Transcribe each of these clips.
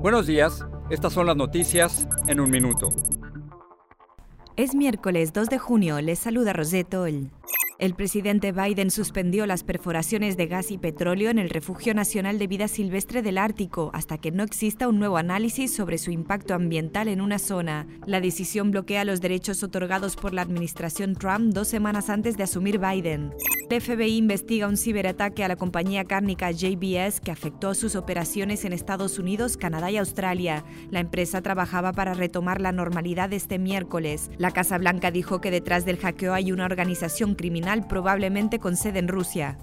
Buenos días, estas son las noticias en un minuto. Es miércoles 2 de junio, les saluda Roseto. El... El presidente Biden suspendió las perforaciones de gas y petróleo en el Refugio Nacional de Vida Silvestre del Ártico hasta que no exista un nuevo análisis sobre su impacto ambiental en una zona. La decisión bloquea los derechos otorgados por la administración Trump dos semanas antes de asumir Biden. El FBI investiga un ciberataque a la compañía cárnica JBS que afectó sus operaciones en Estados Unidos, Canadá y Australia. La empresa trabajaba para retomar la normalidad este miércoles. La Casa Blanca dijo que detrás del hackeo hay una organización criminal probablemente con sede en Rusia.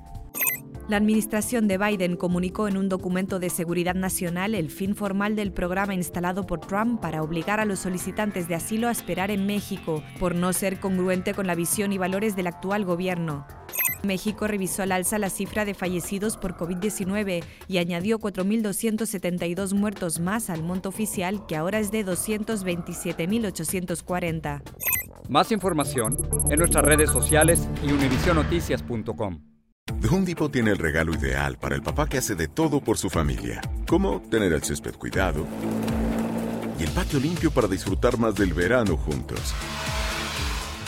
La administración de Biden comunicó en un documento de seguridad nacional el fin formal del programa instalado por Trump para obligar a los solicitantes de asilo a esperar en México, por no ser congruente con la visión y valores del actual gobierno. México revisó al alza la cifra de fallecidos por COVID-19 y añadió 4.272 muertos más al monto oficial, que ahora es de 227.840. Más información en nuestras redes sociales y univisionoticias.com. The Home Depot tiene el regalo ideal para el papá que hace de todo por su familia, como tener el césped cuidado y el patio limpio para disfrutar más del verano juntos.